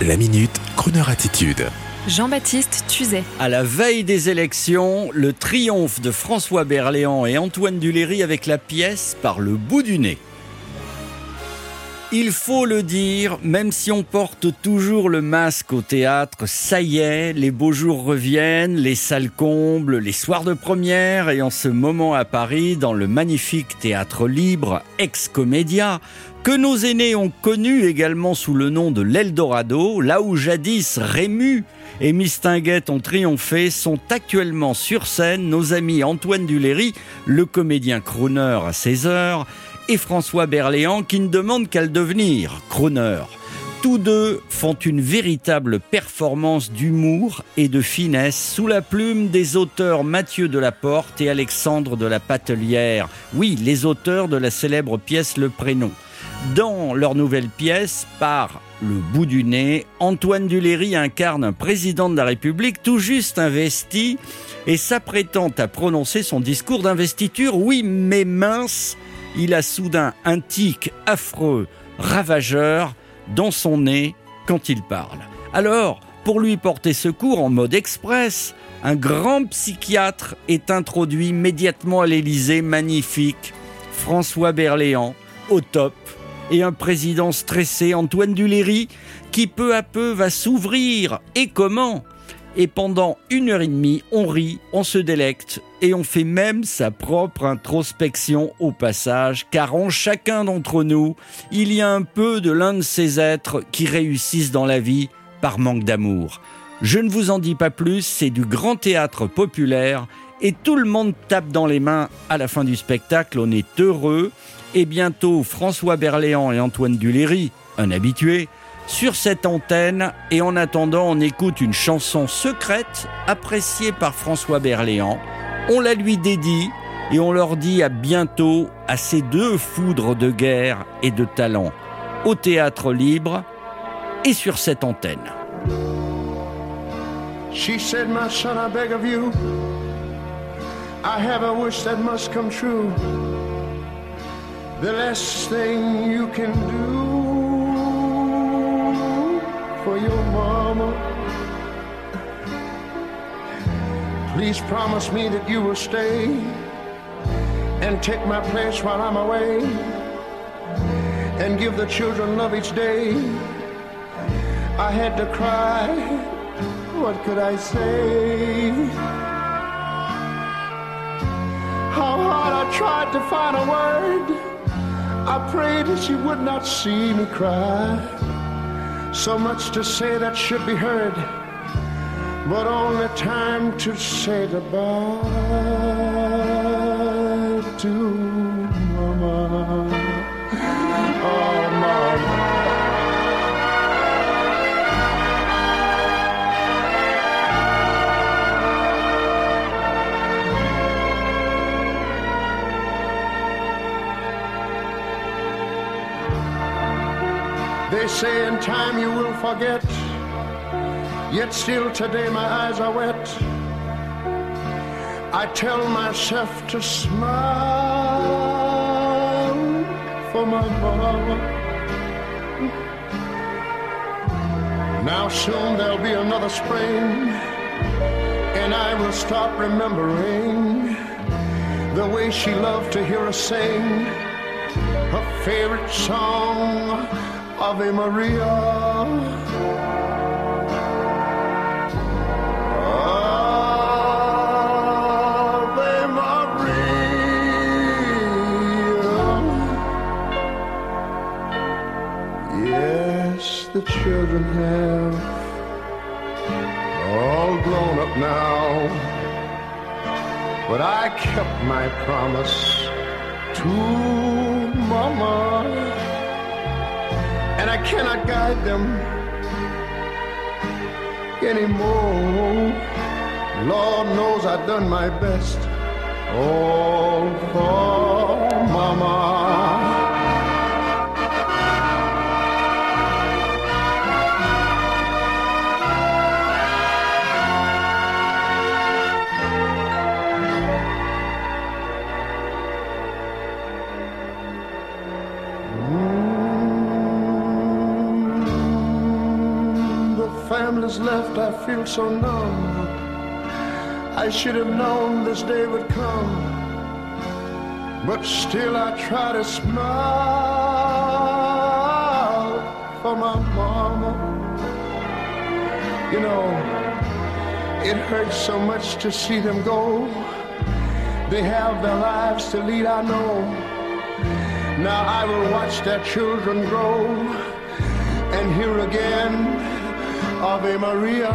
La minute, Kroneur attitude. Jean-Baptiste Tuzet. À la veille des élections, le triomphe de François Berléand et Antoine Duléry avec la pièce par le bout du nez. Il faut le dire, même si on porte toujours le masque au théâtre, ça y est, les beaux jours reviennent, les salles comblent, les soirs de première, et en ce moment à Paris, dans le magnifique théâtre libre Ex-Comédia, que nos aînés ont connu également sous le nom de l'Eldorado, là où jadis Rému et Mistinguette ont triomphé, sont actuellement sur scène nos amis Antoine Duléry, le comédien crooner à 16 heures, et François Berléand qui ne demande qu'à le devenir, crooner. Tous deux font une véritable performance d'humour et de finesse sous la plume des auteurs Mathieu Delaporte et Alexandre de la Patelière. Oui, les auteurs de la célèbre pièce Le Prénom. Dans leur nouvelle pièce, par le bout du nez, Antoine Duléry incarne un président de la République tout juste investi et s'apprêtant à prononcer son discours d'investiture. Oui, mais mince, il a soudain un tic affreux, ravageur, dans son nez quand il parle. Alors, pour lui porter secours en mode express, un grand psychiatre est introduit immédiatement à l'Élysée, magnifique, François Berléand, au top, et un président stressé, Antoine Duléry, qui peu à peu va s'ouvrir. Et comment? Et pendant une heure et demie, on rit, on se délecte et on fait même sa propre introspection au passage, car en chacun d'entre nous, il y a un peu de l'un de ces êtres qui réussissent dans la vie par manque d'amour. Je ne vous en dis pas plus, c'est du grand théâtre populaire et tout le monde tape dans les mains à la fin du spectacle, on est heureux et bientôt François Berléand et Antoine Duléry, un habitué, sur cette antenne et en attendant on écoute une chanson secrète appréciée par François Berléand. On la lui dédie et on leur dit à bientôt à ces deux foudres de guerre et de talent au théâtre libre et sur cette antenne. She said, My son, I beg of you, I have a wish that must come true. The last thing you can do for your mama. Please promise me that you will stay and take my place while I'm away and give the children love each day. I had to cry. What could I say? How hard I tried to find a word. I prayed that she would not see me cry. So much to say that should be heard, but only time to say goodbye to They say in time you will forget, yet still today my eyes are wet. I tell myself to smile for my mama. Now soon there'll be another spring, and I will start remembering the way she loved to hear us sing her favorite song. Ave Maria. Ave Maria. Yes, the children have all grown up now, but I kept my promise to Mama and I cannot guide them anymore. Lord knows I've done my best. All for Mama. Family's left, I feel so numb. I should have known this day would come, but still I try to smile for my mama. You know, it hurts so much to see them go. They have their lives to lead, I know. Now I will watch their children grow and hear again Ave Maria.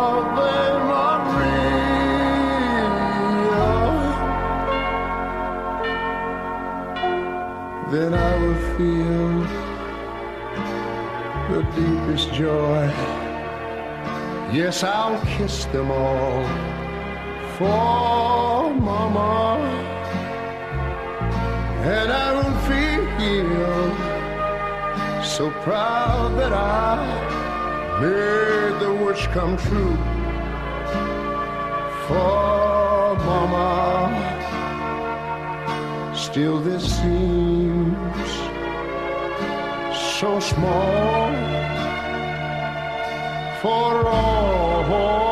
Ave Maria. Then I will feel the deepest joy. Yes, I'll kiss them all for Mama, and I will feel so proud that I made the wish come true for Mama. Still, this seems so small for all